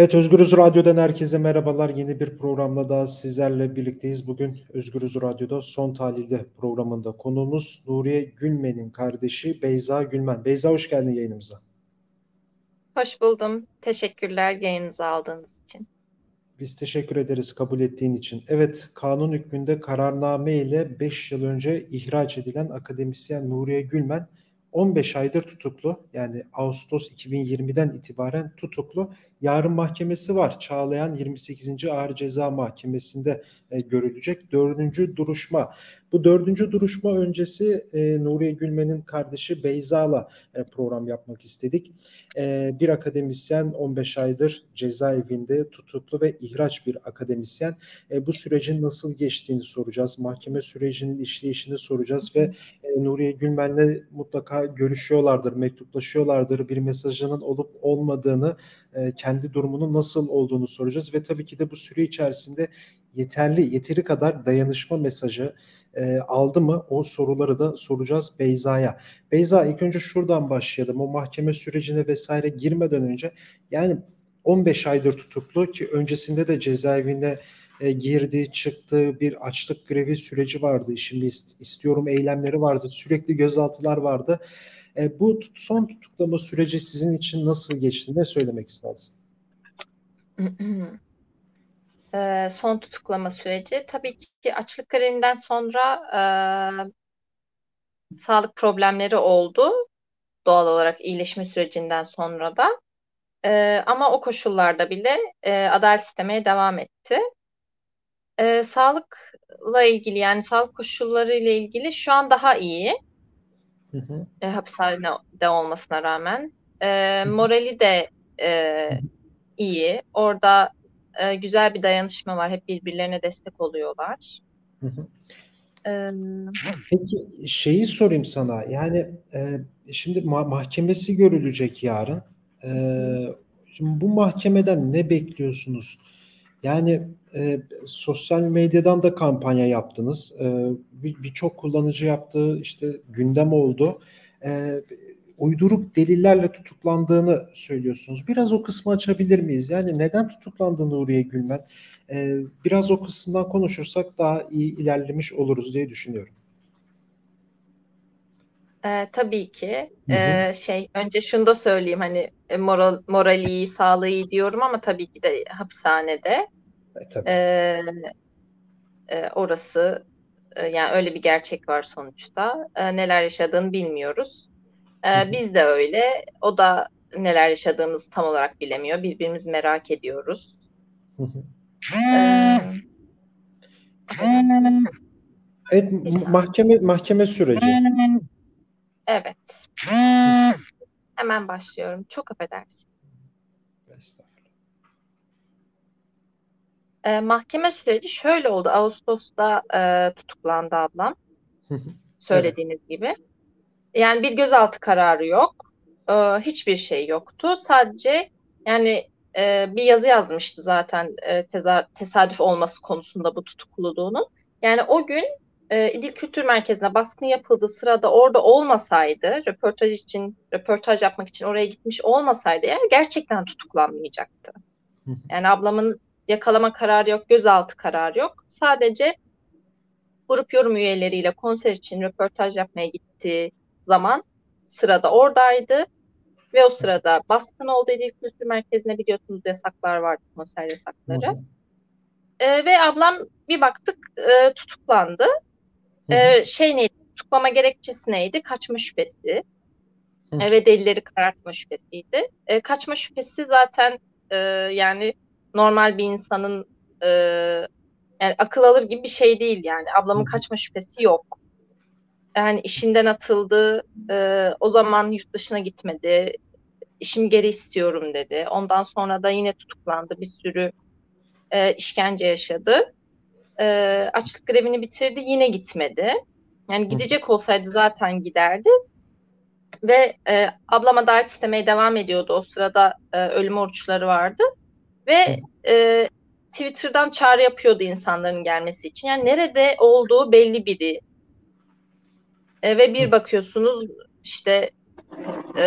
Evet, Özgürüz Radyo'dan herkese merhabalar. Yeni bir programla daha sizlerle birlikteyiz. Bugün Özgürüz Radyo'da Son Tahlil'de programında konuğumuz Nuriye Gülmen'in kardeşi Beyza Gülmen. Beyza hoş geldin yayınımıza. Hoş buldum. Teşekkürler yayınınızı aldığınız için. Biz teşekkür ederiz kabul ettiğin için. Evet, kanun hükmünde kararname ile 5 yıl önce ihraç edilen akademisyen Nuriye Gülmen 15 aydır tutuklu. Yani Ağustos 2020'den itibaren tutuklu. Yarın mahkemesi var. Çağlayan 28. Ağır Ceza Mahkemesi'nde e, görülecek. Dördüncü duruşma. Bu dördüncü duruşma öncesi e, Nuriye Gülmen'in kardeşi Beyza'la e, program yapmak istedik. E, bir akademisyen 15 aydır cezaevinde tutuklu ve ihraç bir akademisyen. E, bu sürecin nasıl geçtiğini soracağız. Mahkeme sürecinin işleyişini soracağız ve e, Nuriye Gülmen'le mutlaka görüşüyorlardır, mektuplaşıyorlardır. Bir mesajının olup olmadığını, e, kendi durumunun nasıl olduğunu soracağız ve tabii ki de bu süre içerisinde yeterli, yeteri kadar dayanışma mesajı e, aldı mı o soruları da soracağız Beyza'ya. Beyza ilk önce şuradan başlayalım. O mahkeme sürecine vesaire girmeden önce yani 15 aydır tutuklu ki öncesinde de cezaevinde e, girdi, çıktı, bir açlık grevi süreci vardı. Şimdi istiyorum eylemleri vardı. Sürekli gözaltılar vardı. E, bu son tutuklama süreci sizin için nasıl geçti? Ne söylemek istersin? e, son tutuklama süreci. Tabii ki açlık grevinden sonra e, sağlık problemleri oldu. Doğal olarak iyileşme sürecinden sonra da. E, ama o koşullarda bile e, adalet istemeye devam etti. E, sağlıkla ilgili yani sağlık koşulları ile ilgili şu an daha iyi. Hı hı. E, hapishanede olmasına rağmen. E, morali de e, iyi. Orada e, güzel bir dayanışma var. Hep birbirlerine destek oluyorlar. Hı hı. Peki şeyi sorayım sana. Yani e, şimdi ma- mahkemesi görülecek yarın. E, şimdi bu mahkemeden ne bekliyorsunuz? Yani e, sosyal medyadan da kampanya yaptınız. E, Birçok bir kullanıcı yaptığı işte gündem oldu. E, uyduruk delillerle tutuklandığını söylüyorsunuz. Biraz o kısmı açabilir miyiz? Yani neden tutuklandı Nuriye Gülmen? Ee, biraz o kısımdan konuşursak daha iyi ilerlemiş oluruz diye düşünüyorum. Ee, tabii ki. Ee, şey önce şunu da söyleyeyim hani e, moral morali iyi, sağlığı iyi diyorum ama tabii ki de hapishanede. E, tabii. Ee, e, orası e, yani öyle bir gerçek var sonuçta. E, neler yaşadığını bilmiyoruz. Ee, biz de öyle. O da neler yaşadığımızı tam olarak bilemiyor. Birbirimizi merak ediyoruz. ee, evet, mahkeme mahkeme süreci. Evet. Hemen başlıyorum. Çok affedersin. Ee, mahkeme süreci şöyle oldu. Ağustos'ta e, tutuklandı ablam. Söylediğiniz evet. gibi. Yani bir gözaltı kararı yok. Ee, hiçbir şey yoktu. Sadece yani e, bir yazı yazmıştı zaten e, teza, tesadüf olması konusunda bu tutukluluğunun. Yani o gün e, İdil Kültür Merkezi'ne baskın yapıldığı sırada orada olmasaydı, röportaj için, röportaj yapmak için oraya gitmiş olmasaydı eğer gerçekten tutuklanmayacaktı. Yani ablamın yakalama kararı yok, gözaltı kararı yok. Sadece grup yorum üyeleriyle konser için röportaj yapmaya gitti zaman sırada oradaydı. Ve o sırada baskın oldu Edil Kültür Merkezi'ne biliyorsunuz yasaklar vardı, konser yasakları. E, ve ablam bir baktık e, tutuklandı. E, şey neydi? Tutuklama gerekçesi neydi? Kaçma şüphesi. E, ve delilleri karartma şüphesiydi. E, kaçma şüphesi zaten e, yani normal bir insanın e, yani akıl alır gibi bir şey değil yani. Ablamın kaçma şüphesi yok yani işinden atıldı. E, o zaman yurt dışına gitmedi. İşimi geri istiyorum dedi. Ondan sonra da yine tutuklandı. Bir sürü e, işkence yaşadı. E, açlık grevini bitirdi. Yine gitmedi. Yani gidecek olsaydı zaten giderdi. Ve e, ablam adalet istemeye devam ediyordu. O sırada e, ölüm oruçları vardı. Ve e, Twitter'dan çağrı yapıyordu insanların gelmesi için. Yani nerede olduğu belli biri. E, ve bir bakıyorsunuz işte e,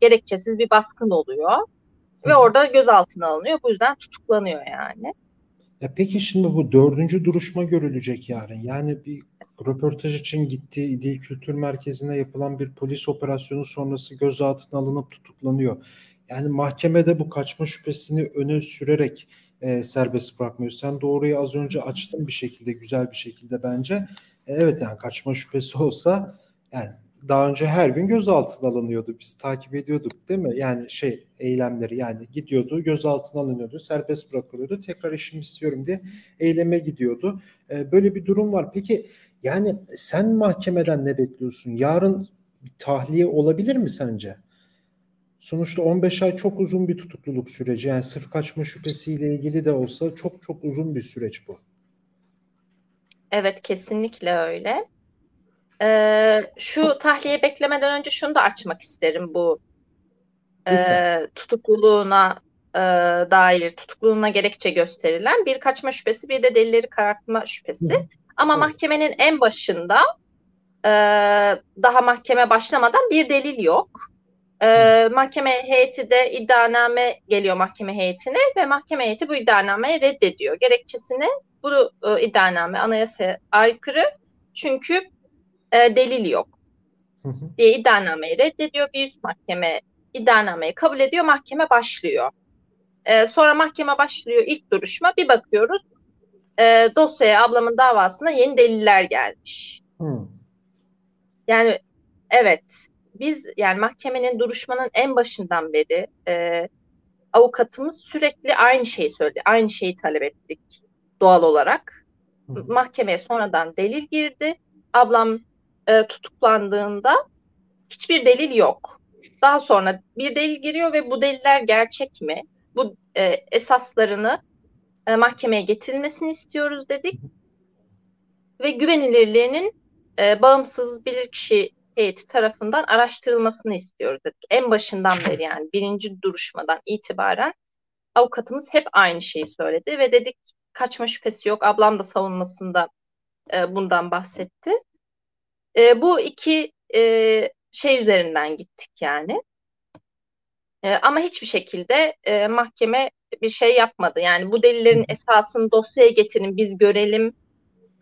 gerekçesiz bir baskın oluyor. ve orada gözaltına alınıyor. Bu yüzden tutuklanıyor yani. Ya peki şimdi bu dördüncü duruşma görülecek yarın. Yani bir röportaj için gittiği İdil Kültür Merkezi'ne yapılan bir polis operasyonu sonrası gözaltına alınıp tutuklanıyor. Yani mahkemede bu kaçma şüphesini öne sürerek e, serbest bırakmıyor. Sen doğruyu az önce açtın bir şekilde, güzel bir şekilde bence. Evet yani kaçma şüphesi olsa yani daha önce her gün gözaltına alınıyordu. Biz takip ediyorduk değil mi? Yani şey eylemleri yani gidiyordu gözaltına alınıyordu. Serbest bırakılıyordu. Tekrar işimi istiyorum diye eyleme gidiyordu. E, böyle bir durum var. Peki yani sen mahkemeden ne bekliyorsun? Yarın bir tahliye olabilir mi sence? Sonuçta 15 ay çok uzun bir tutukluluk süreci. Yani sırf kaçma şüphesiyle ilgili de olsa çok çok uzun bir süreç bu. Evet kesinlikle öyle. Ee, şu tahliye beklemeden önce şunu da açmak isterim bu e, tutukluluğuna e, dair tutukluluğuna gerekçe gösterilen bir kaçma şüphesi bir de delilleri karartma şüphesi. Hı. Ama evet. mahkemenin en başında e, daha mahkeme başlamadan bir delil yok. E, mahkeme heyeti de iddianame geliyor mahkeme heyetine ve mahkeme heyeti bu iddianameyi reddediyor. Gerekçesini bu e, iddianame anayasaya aykırı çünkü e, delil yok diye iddianameyi reddediyor. Bir üst mahkeme iddianameyi kabul ediyor. Mahkeme başlıyor. E, sonra mahkeme başlıyor ilk duruşma. Bir bakıyoruz e, dosyaya ablamın davasına yeni deliller gelmiş. Hı. Yani evet biz yani mahkemenin duruşmanın en başından beri e, avukatımız sürekli aynı şeyi söyledi. Aynı şeyi talep ettik doğal olarak. Hı. Mahkemeye sonradan delil girdi. Ablam e, tutuklandığında hiçbir delil yok. Daha sonra bir delil giriyor ve bu deliller gerçek mi? Bu e, esaslarını e, mahkemeye getirilmesini istiyoruz dedik. Ve güvenilirliğinin e, bağımsız bilirkişi heyeti tarafından araştırılmasını istiyoruz dedik. En başından beri yani birinci duruşmadan itibaren avukatımız hep aynı şeyi söyledi ve dedik kaçma şüphesi yok. Ablam da savunmasında e, bundan bahsetti. E, bu iki e, şey üzerinden gittik yani. E, ama hiçbir şekilde e, mahkeme bir şey yapmadı. Yani bu delillerin esasını dosyaya getirin biz görelim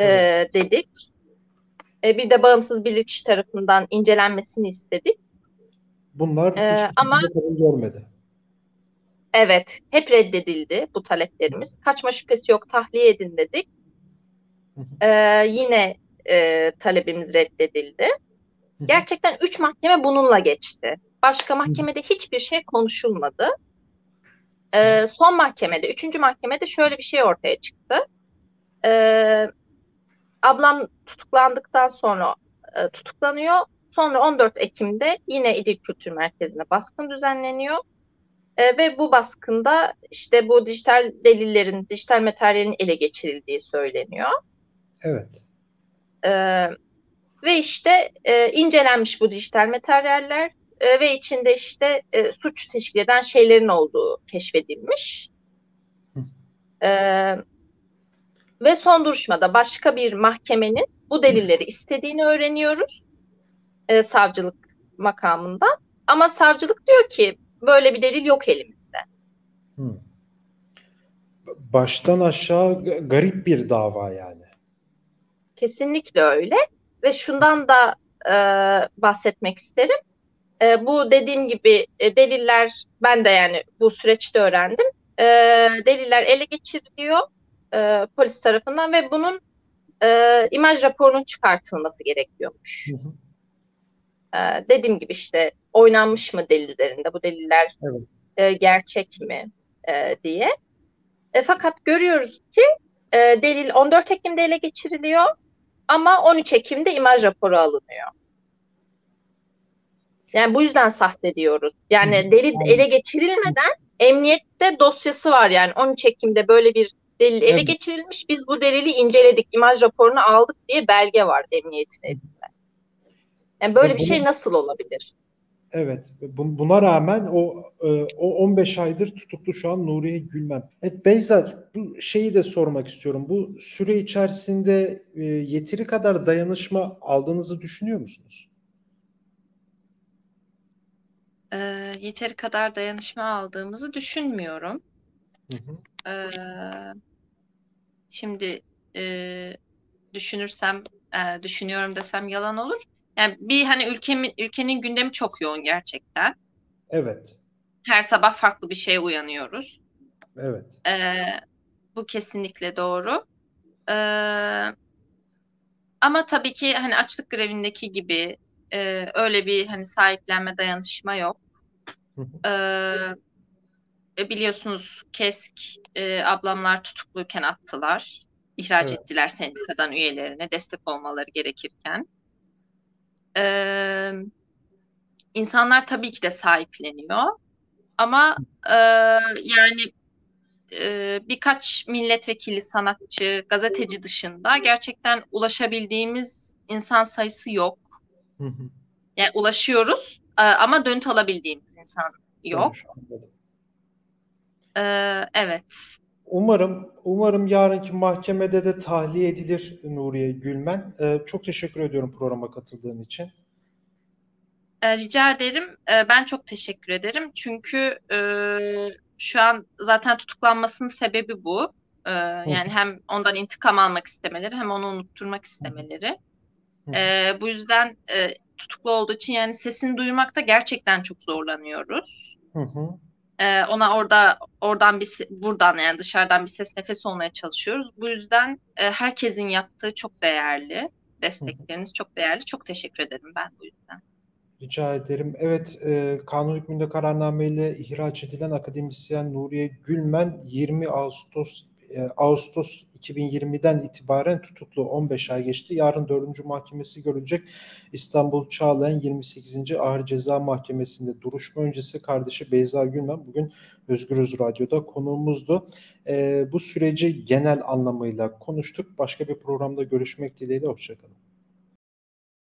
e, dedik. E, bir de bağımsız bilirkişi tarafından incelenmesini istedik. Bunlar ee, ama görmedi. Evet, hep reddedildi bu taleplerimiz. Kaçma şüphesi yok, tahliye edin dedik. Ee, yine e, talebimiz reddedildi. Gerçekten üç mahkeme bununla geçti. Başka mahkemede hiçbir şey konuşulmadı. Ee, son mahkemede, üçüncü mahkemede şöyle bir şey ortaya çıktı. Ee, ablam tutuklandıktan sonra e, tutuklanıyor. Sonra 14 Ekim'de yine İdil Kültür Merkezi'ne baskın düzenleniyor. E, ve bu baskında işte bu dijital delillerin, dijital materyalin ele geçirildiği söyleniyor. Evet. E, ve işte e, incelenmiş bu dijital materyaller e, ve içinde işte e, suç teşkil eden şeylerin olduğu keşfedilmiş. E, ve son duruşmada başka bir mahkemenin bu delilleri istediğini öğreniyoruz e, savcılık makamında. Ama savcılık diyor ki böyle bir delil yok elimizde. Baştan aşağı garip bir dava yani. Kesinlikle öyle ve şundan da e, bahsetmek isterim. E, bu dediğim gibi e, deliller ben de yani bu süreçte öğrendim. E, deliller ele geçiriliyor e, polis tarafından ve bunun e, imaj raporunun çıkartılması gerekiyormuş. Hı hı. E, dediğim gibi işte oynanmış mı delil üzerinde bu deliller evet. e, gerçek mi e, diye. E, fakat görüyoruz ki e, delil 14 Ekim'de ele geçiriliyor ama 13 Ekim'de imaj raporu alınıyor. Yani bu yüzden sahte diyoruz. Yani delil ele geçirilmeden emniyette dosyası var yani 13 Ekim'de böyle bir delil ele evet. geçirilmiş. Biz bu delili inceledik, imaj raporunu aldık diye belge var emniyetin elinde. Yani böyle ya bir şey nasıl olabilir? Evet. Buna rağmen o e, o 15 aydır tutuklu şu an Nuriye Gülmem. Evet Beyza bu şeyi de sormak istiyorum. Bu süre içerisinde e, yeteri kadar dayanışma aldığınızı düşünüyor musunuz? e, yeteri kadar dayanışma aldığımızı düşünmüyorum. Hı hı. E, şimdi e, düşünürsem, e, düşünüyorum desem yalan olur. Yani bir hani ülkemin ülkenin gündemi çok yoğun gerçekten. Evet. Her sabah farklı bir şeye uyanıyoruz. Evet. E, bu kesinlikle doğru. E, ama tabii ki hani açlık grevindeki gibi e, öyle bir hani sahiplenme dayanışma yok. Hı. E, biliyorsunuz KESK e, ablamlar tutukluyken attılar. İhraç Evet. ettiler sendikadan üyelerine destek olmaları gerekirken. E, insanlar tabii ki de sahipleniyor. Ama e, yani e, birkaç milletvekili, sanatçı, gazeteci dışında gerçekten ulaşabildiğimiz insan sayısı yok. Yani ulaşıyoruz e, ama dönüt alabildiğimiz insan yok. Dönüş, anladım. E, evet. Umarım umarım yarınki mahkemede de tahliye edilir Nuriye Gülmen. Ee, çok teşekkür ediyorum programa katıldığın için. E, rica ederim. E, ben çok teşekkür ederim. Çünkü e, şu an zaten tutuklanmasının sebebi bu. E, yani hem ondan intikam almak istemeleri hem onu unutturmak istemeleri. E, bu yüzden e, tutuklu olduğu için yani sesini duymakta gerçekten çok zorlanıyoruz. Hı hı. E, ona orada oradan bir buradan yani dışarıdan bir ses nefes olmaya çalışıyoruz. Bu yüzden e, herkesin yaptığı çok değerli. Destekleriniz çok değerli. Çok teşekkür ederim ben bu yüzden. Rica ederim. Evet, e, kanun hükmünde kararnameyle ihraç edilen akademisyen Nuriye Gülmen 20 Ağustos e, Ağustos 2020'den itibaren tutuklu 15 ay geçti. Yarın 4. mahkemesi görülecek. İstanbul Çağlayan 28. Ağır Ceza Mahkemesi'nde duruşma öncesi kardeşi Beyza Gülmen bugün Özgürüz Radyo'da konuğumuzdu. E, bu süreci genel anlamıyla konuştuk. Başka bir programda görüşmek dileğiyle. Hoşçakalın.